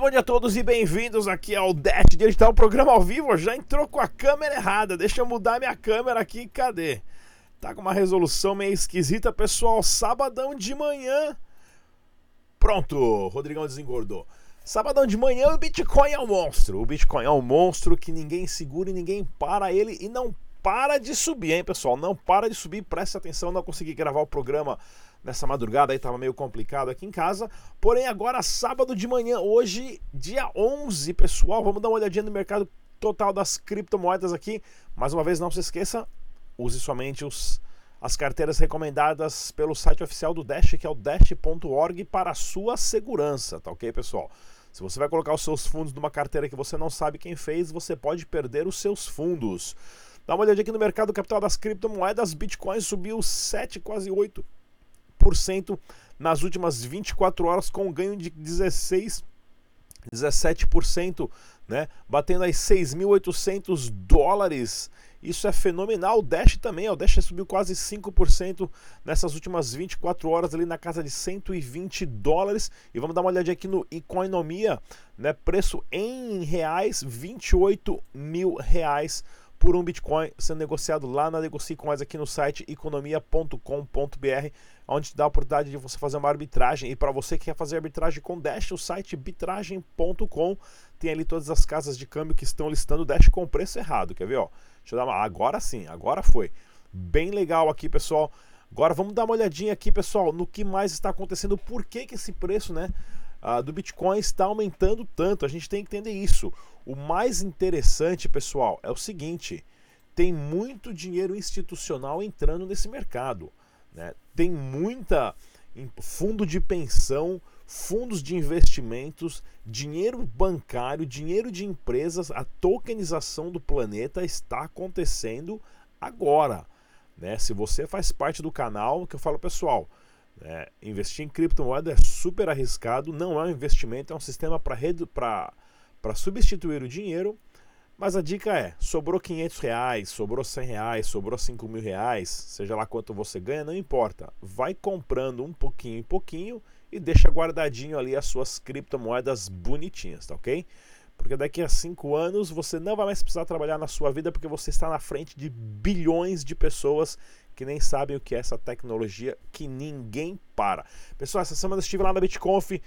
bom dia a todos e bem-vindos aqui ao Dash Digital, programa ao vivo. Já entrou com a câmera errada. Deixa eu mudar minha câmera aqui. Cadê? Tá com uma resolução meio esquisita, pessoal. Sabadão de manhã. Pronto, Rodrigão desengordou. Sabadão de manhã, o Bitcoin é um monstro. O Bitcoin é um monstro que ninguém segura e ninguém para ele e não para de subir, hein, pessoal? Não para de subir. Preste atenção, não consegui gravar o programa nessa madrugada aí tava meio complicado aqui em casa. Porém, agora sábado de manhã, hoje, dia 11, pessoal, vamos dar uma olhadinha no mercado total das criptomoedas aqui. Mais uma vez, não se esqueça, use somente os as carteiras recomendadas pelo site oficial do Dash, que é o dash.org para sua segurança, tá OK, pessoal? Se você vai colocar os seus fundos numa carteira que você não sabe quem fez, você pode perder os seus fundos. Dá uma olhadinha aqui no mercado capital das criptomoedas, Bitcoin subiu 7, quase 8 nas últimas 24 horas, com um ganho de 16, 17%, né? batendo aí 6.800 dólares. Isso é fenomenal. O Dash também, o Dash subiu quase 5% nessas últimas 24 horas, ali na casa de 120 dólares. E vamos dar uma olhadinha aqui no Economia, né? preço em reais, 28 mil reais por um Bitcoin sendo negociado lá na Negocie Coins aqui no site economia.com.br, onde te dá a oportunidade de você fazer uma arbitragem. E para você que quer fazer arbitragem com Dash, o site bitragem.com tem ali todas as casas de câmbio que estão listando Dash com preço errado. Quer ver? Ó? Deixa eu dar uma. Agora sim, agora foi. Bem legal aqui, pessoal. Agora vamos dar uma olhadinha aqui, pessoal, no que mais está acontecendo, por que, que esse preço, né? Uh, do Bitcoin está aumentando tanto. A gente tem que entender isso. O mais interessante, pessoal, é o seguinte: tem muito dinheiro institucional entrando nesse mercado. Né? Tem muita fundo de pensão, fundos de investimentos, dinheiro bancário, dinheiro de empresas, a tokenização do planeta está acontecendo agora. Né? Se você faz parte do canal, que eu falo, pessoal, é, investir em criptomoeda é super arriscado, não é um investimento, é um sistema para substituir o dinheiro. Mas a dica é: sobrou 500 reais, sobrou 100 reais, sobrou 5 mil reais, seja lá quanto você ganha, não importa. Vai comprando um pouquinho em pouquinho e deixa guardadinho ali as suas criptomoedas bonitinhas, tá ok? Porque daqui a 5 anos você não vai mais precisar trabalhar na sua vida porque você está na frente de bilhões de pessoas que nem sabem o que é essa tecnologia que ninguém para. Pessoal, essa semana eu estive lá na BitConf uh,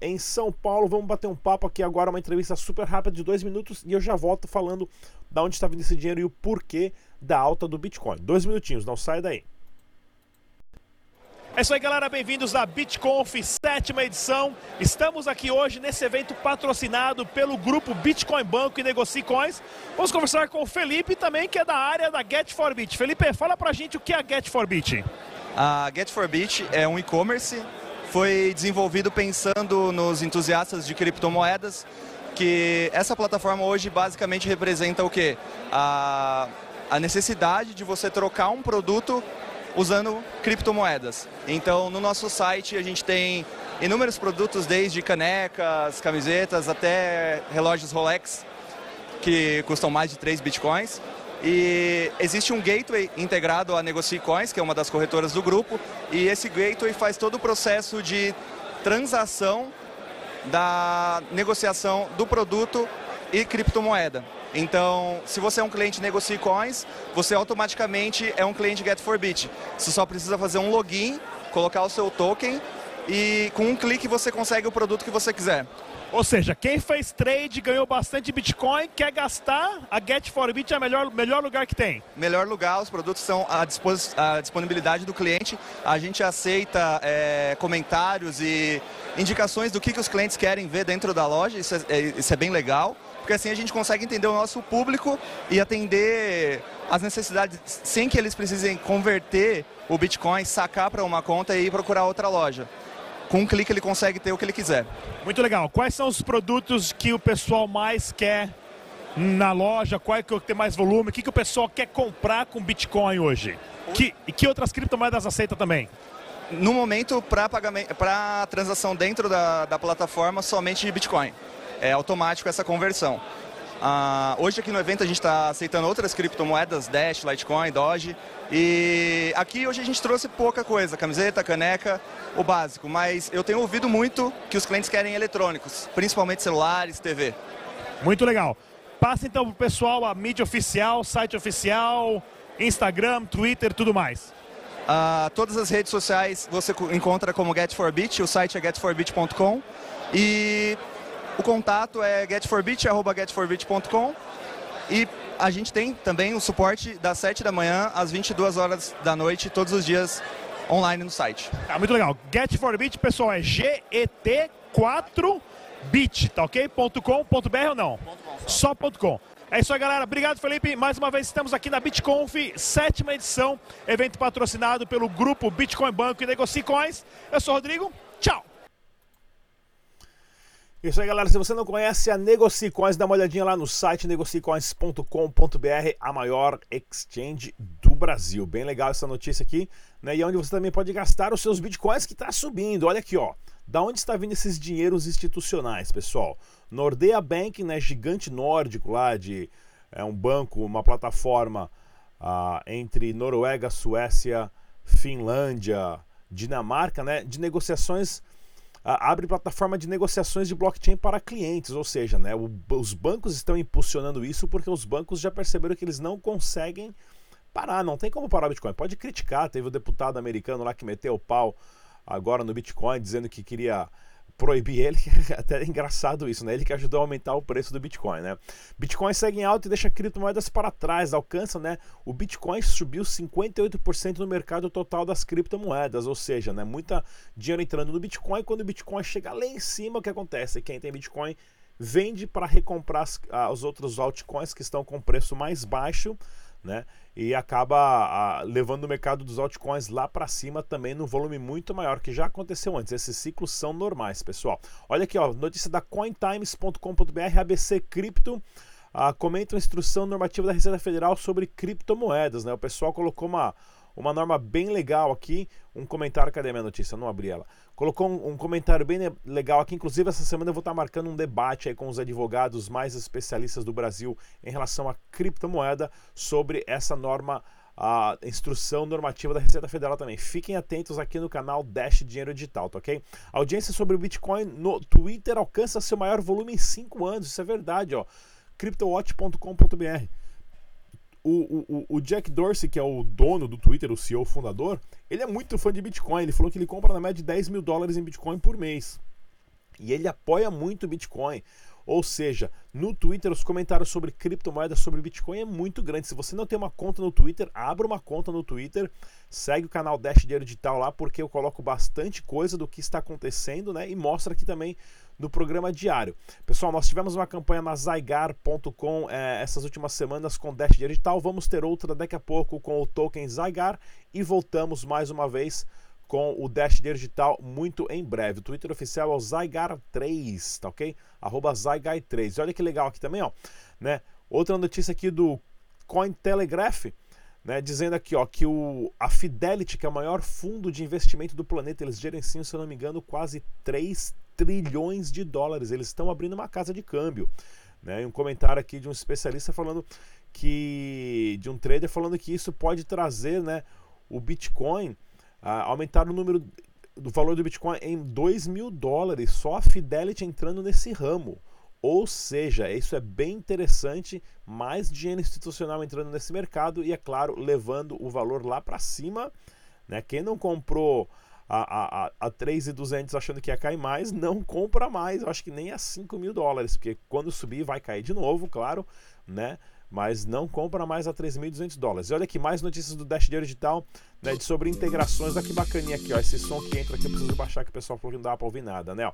em São Paulo. Vamos bater um papo aqui agora, uma entrevista super rápida de dois minutos e eu já volto falando da onde está vindo esse dinheiro e o porquê da alta do Bitcoin. Dois minutinhos, não sai daí. É isso aí, galera. Bem-vindos à BitConf, sétima edição. Estamos aqui hoje nesse evento patrocinado pelo grupo Bitcoin Banco e Negocie Coins. Vamos conversar com o Felipe também, que é da área da Get4Bit. Felipe, fala pra gente o que é a Get4Bit. A Get4Bit é um e-commerce, foi desenvolvido pensando nos entusiastas de criptomoedas, que essa plataforma hoje basicamente representa o quê? A, a necessidade de você trocar um produto usando criptomoedas. Então, no nosso site a gente tem inúmeros produtos, desde canecas, camisetas, até relógios Rolex, que custam mais de 3 bitcoins. E existe um gateway integrado à Negocie Coins, que é uma das corretoras do grupo, e esse gateway faz todo o processo de transação da negociação do produto e criptomoeda. Então, se você é um cliente Negocie Coins, você automaticamente é um cliente Get4Bit. Você só precisa fazer um login, colocar o seu token e com um clique você consegue o produto que você quiser. Ou seja, quem fez trade, ganhou bastante Bitcoin, quer gastar, a Get4Bit é o melhor, melhor lugar que tem. Melhor lugar, os produtos são à, à disponibilidade do cliente. A gente aceita é, comentários e indicações do que, que os clientes querem ver dentro da loja, isso é, é isso é bem legal porque assim a gente consegue entender o nosso público e atender as necessidades sem que eles precisem converter o Bitcoin, sacar para uma conta e ir procurar outra loja. Com um clique ele consegue ter o que ele quiser. Muito legal. Quais são os produtos que o pessoal mais quer na loja? Qual é que tem mais volume? O que, que o pessoal quer comprar com Bitcoin hoje? Que, e que outras criptomoedas aceita também? No momento, para transação dentro da, da plataforma, somente de Bitcoin é automático essa conversão. Uh, hoje aqui no evento a gente está aceitando outras criptomoedas, Dash, Litecoin, Doge. E aqui hoje a gente trouxe pouca coisa, camiseta, caneca, o básico. Mas eu tenho ouvido muito que os clientes querem eletrônicos, principalmente celulares, TV. Muito legal. Passa então para o pessoal a mídia oficial, site oficial, Instagram, Twitter, tudo mais. Uh, todas as redes sociais você encontra como Get4Bit, o site é get4bit.com. E o contato é getforbit.com e a gente tem também o suporte das 7 da manhã às 22 horas da noite, todos os dias online no site. Tá, muito legal. Get4Bit, pessoal, é GET4bit, tá ok? .com.br ou não? Só .com. É isso aí, galera. Obrigado, Felipe. Mais uma vez estamos aqui na BitConf, sétima edição, evento patrocinado pelo grupo Bitcoin Banco e Negocie Coins. Eu sou o Rodrigo. Tchau! Isso aí, galera. Se você não conhece a Negocicoins, dá uma olhadinha lá no site negocicoins.com.br, a maior exchange do Brasil. Bem legal essa notícia aqui, né? E é onde você também pode gastar os seus bitcoins que está subindo. Olha aqui, ó. Da onde está vindo esses dinheiros institucionais, pessoal? Nordea Bank, né, gigante nórdico lá de é um banco, uma plataforma ah, entre Noruega, Suécia, Finlândia, Dinamarca, né, de negociações abre plataforma de negociações de blockchain para clientes, ou seja, né, o, os bancos estão impulsionando isso porque os bancos já perceberam que eles não conseguem parar, não tem como parar o Bitcoin. Pode criticar, teve o deputado americano lá que meteu o pau agora no Bitcoin dizendo que queria proibir ele, até é engraçado isso, né? Ele que ajudou a aumentar o preço do Bitcoin, né? Bitcoin segue em alta e deixa criptomoedas para trás, alcança, né? O Bitcoin subiu 58% no mercado total das criptomoedas, ou seja, né? Muita dinheiro entrando no Bitcoin, quando o Bitcoin chega lá em cima, o que acontece? Quem tem Bitcoin vende para recomprar as, ah, os outros altcoins que estão com preço mais baixo, né? e acaba a, levando o mercado dos altcoins lá para cima também no volume muito maior que já aconteceu antes. Esses ciclos são normais, pessoal. Olha aqui, ó, notícia da cointimes.com.br, ABC Cripto. Ah, comenta uma instrução normativa da Receita Federal sobre criptomoedas, né? O pessoal colocou uma uma norma bem legal aqui, um comentário, cadê minha notícia? não abri ela. Colocou um, um, comentário bem legal aqui, inclusive essa semana eu vou estar marcando um debate aí com os advogados mais especialistas do Brasil em relação à criptomoeda sobre essa norma a instrução normativa da Receita Federal também. Fiquem atentos aqui no canal Dash Dinheiro Digital, tá ok? A audiência sobre o Bitcoin no Twitter alcança seu maior volume em 5 anos, isso é verdade, ó. CryptoWatch.com.br o, o, o, Jack Dorsey, que é o dono do Twitter, o CEO fundador, ele é muito fã de Bitcoin. Ele falou que ele compra na média de 10 mil dólares em Bitcoin por mês. E ele apoia muito o Bitcoin. Ou seja, no Twitter os comentários sobre criptomoedas, sobre Bitcoin é muito grande. Se você não tem uma conta no Twitter, abra uma conta no Twitter, segue o canal Dash Dinheiro Digital lá, porque eu coloco bastante coisa do que está acontecendo, né? E mostra aqui também no programa diário. Pessoal, nós tivemos uma campanha na Zygar.com é, essas últimas semanas com Dash Dinheiro Digital. Vamos ter outra daqui a pouco com o token Zygar e voltamos mais uma vez com o Dash Digital muito em breve. O Twitter oficial é o Zygar3, tá ok? Arroba Zygar3. Olha que legal aqui também, ó. Né? Outra notícia aqui do Cointelegraph, né? Dizendo aqui, ó, que o, a Fidelity, que é o maior fundo de investimento do planeta, eles gerenciam, se eu não me engano, quase 3 trilhões de dólares. Eles estão abrindo uma casa de câmbio. Né? Um comentário aqui de um especialista falando que. de um trader falando que isso pode trazer né, o Bitcoin ah, aumentaram o número do valor do Bitcoin em 2 mil dólares, só a Fidelity entrando nesse ramo. Ou seja, isso é bem interessante, mais dinheiro institucional entrando nesse mercado e, é claro, levando o valor lá para cima. Né? Quem não comprou a, a, a 3,200 achando que ia cair mais, não compra mais, eu acho que nem a 5 mil dólares, porque quando subir vai cair de novo, claro, né? Mas não compra mais a 3.200 dólares. E olha aqui, mais notícias do Dash Dinheiro Digital né, de sobre integrações. Olha que bacaninha aqui, ó, esse som que entra aqui, eu preciso baixar que o pessoal falou que não dá para ouvir nada, né? Ó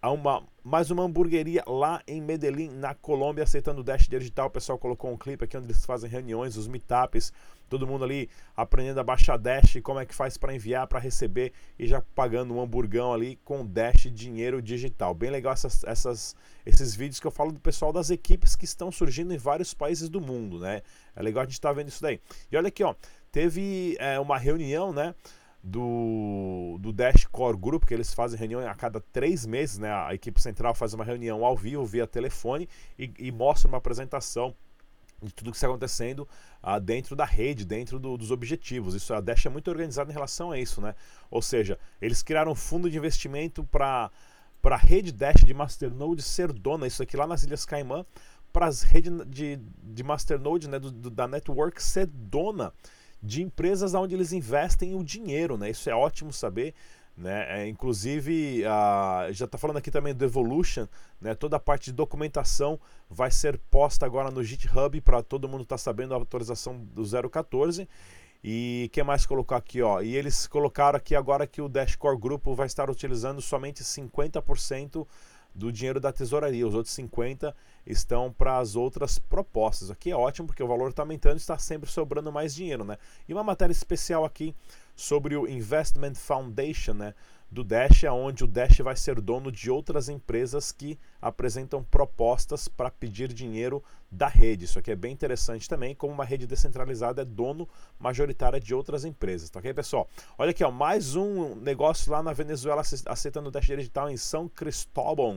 a uma, mais uma hamburgueria lá em Medellín, na Colômbia, aceitando o Dash Digital. O pessoal colocou um clipe aqui onde eles fazem reuniões, os meetups, todo mundo ali aprendendo a baixar Dash, como é que faz para enviar, para receber e já pagando um hamburgão ali com Dash Dinheiro Digital. Bem legal essas, essas, esses vídeos que eu falo do pessoal das equipes que estão surgindo em vários países do mundo, né? É legal a gente estar tá vendo isso daí. E olha aqui, ó, teve é, uma reunião, né? do, do Dash Core Group, que eles fazem reunião a cada três meses, né? A equipe central faz uma reunião ao vivo, via telefone, e, e mostra uma apresentação de tudo que está acontecendo ah, dentro da rede, dentro do, dos objetivos. Isso a Dash é muito organizada em relação a isso, né? Ou seja, eles criaram um fundo de investimento para para a rede Dash de Masternode ser dona, isso aqui lá nas Ilhas Caimã, para as redes de, de Masternode, né, do, do, da network ser dona de empresas onde eles investem o dinheiro, né? Isso é ótimo saber. Né? É, inclusive, a, já está falando aqui também do Evolution, né? toda a parte de documentação vai ser posta agora no GitHub para todo mundo estar tá sabendo a atualização do 014. E que mais colocar aqui? Ó? E eles colocaram aqui agora que o Dashcore Grupo vai estar utilizando somente 50% do dinheiro da tesouraria. Os outros 50 estão para as outras propostas. Aqui é ótimo porque o valor está aumentando e está sempre sobrando mais dinheiro, né? E uma matéria especial aqui sobre o Investment Foundation, né? do Dash, onde o Dash vai ser dono de outras empresas que apresentam propostas para pedir dinheiro da rede. Isso aqui é bem interessante também, como uma rede descentralizada é dono majoritário de outras empresas, tá ok, pessoal? Olha aqui, ó, mais um negócio lá na Venezuela aceitando o Dash digital em São Cristóbal,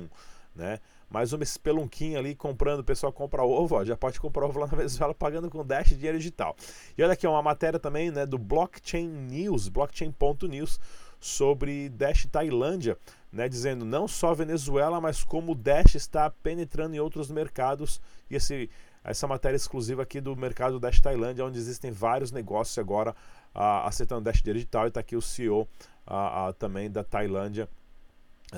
né? Mais uma espelunquinha ali comprando, o pessoal compra ovo, ó, já pode comprar ovo lá na Venezuela pagando com Dash dinheiro digital. E olha aqui, uma matéria também né, do Blockchain News, blockchain.news, sobre Dash Tailândia, né, dizendo não só Venezuela, mas como o Dash está penetrando em outros mercados. E esse, essa matéria exclusiva aqui do mercado Dash Tailândia, onde existem vários negócios agora uh, aceitando Dash digital. E está aqui o CEO uh, uh, também da Tailândia,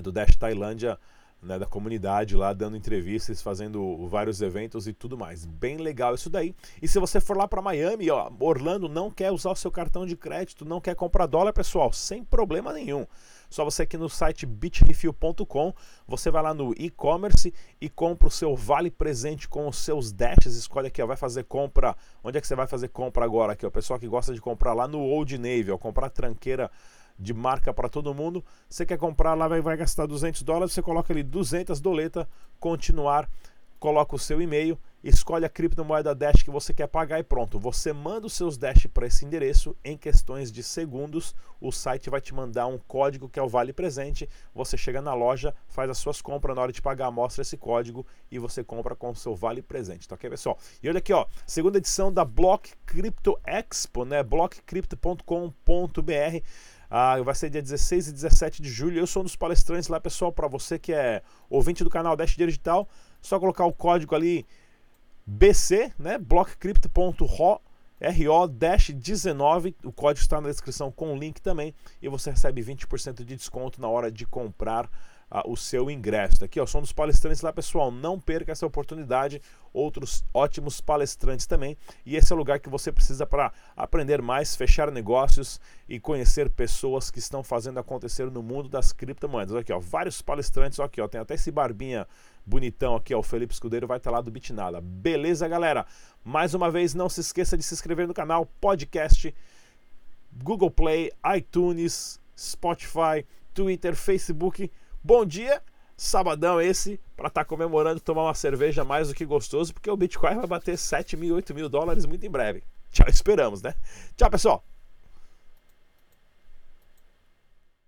do Dash Tailândia né, da comunidade lá, dando entrevistas, fazendo vários eventos e tudo mais. Bem legal isso daí. E se você for lá para Miami, ó, Orlando, não quer usar o seu cartão de crédito, não quer comprar dólar, pessoal, sem problema nenhum. Só você aqui no site bitrefill.com, você vai lá no e-commerce e compra o seu vale presente com os seus dashes. Escolhe aqui, ó, vai fazer compra. Onde é que você vai fazer compra agora? Aqui, o pessoal que gosta de comprar lá no Old Navy, ó, comprar tranqueira de marca para todo mundo. Você quer comprar lá, vai, vai gastar 200 dólares, você coloca ali 200 doleta, continuar, coloca o seu e-mail, escolhe a criptomoeda Dash que você quer pagar e pronto. Você manda os seus Dash para esse endereço em questões de segundos. O site vai te mandar um código que é o Vale Presente. Você chega na loja, faz as suas compras, na hora de pagar, mostra esse código e você compra com o seu Vale Presente, tá ok, pessoal? E olha aqui, ó, segunda edição da Block Crypto Expo, né? blockcrypto.com.br ah, vai ser dia 16 e 17 de julho. Eu sou um dos palestrantes lá, pessoal. Para você que é ouvinte do canal Dash Digital, só colocar o código ali BC, né? blockcrypto.ro RO-19, o código está na descrição com o link também, e você recebe 20% de desconto na hora de comprar o seu ingresso. Tá aqui, ó, um dos palestrantes lá, pessoal. Não perca essa oportunidade. Outros ótimos palestrantes também. E esse é o lugar que você precisa para aprender mais, fechar negócios e conhecer pessoas que estão fazendo acontecer no mundo das criptomoedas. Aqui, ó, vários palestrantes. Aqui, ó, tem até esse barbinha bonitão aqui, ó, o Felipe Escudeiro vai estar tá lá do Bitnada. Beleza, galera? Mais uma vez, não se esqueça de se inscrever no canal, podcast, Google Play, iTunes, Spotify, Twitter, Facebook. Bom dia, sabadão esse, para estar tá comemorando, tomar uma cerveja mais do que gostoso, porque o Bitcoin vai bater 7 mil, 8 mil dólares muito em breve. Tchau, esperamos, né? Tchau, pessoal!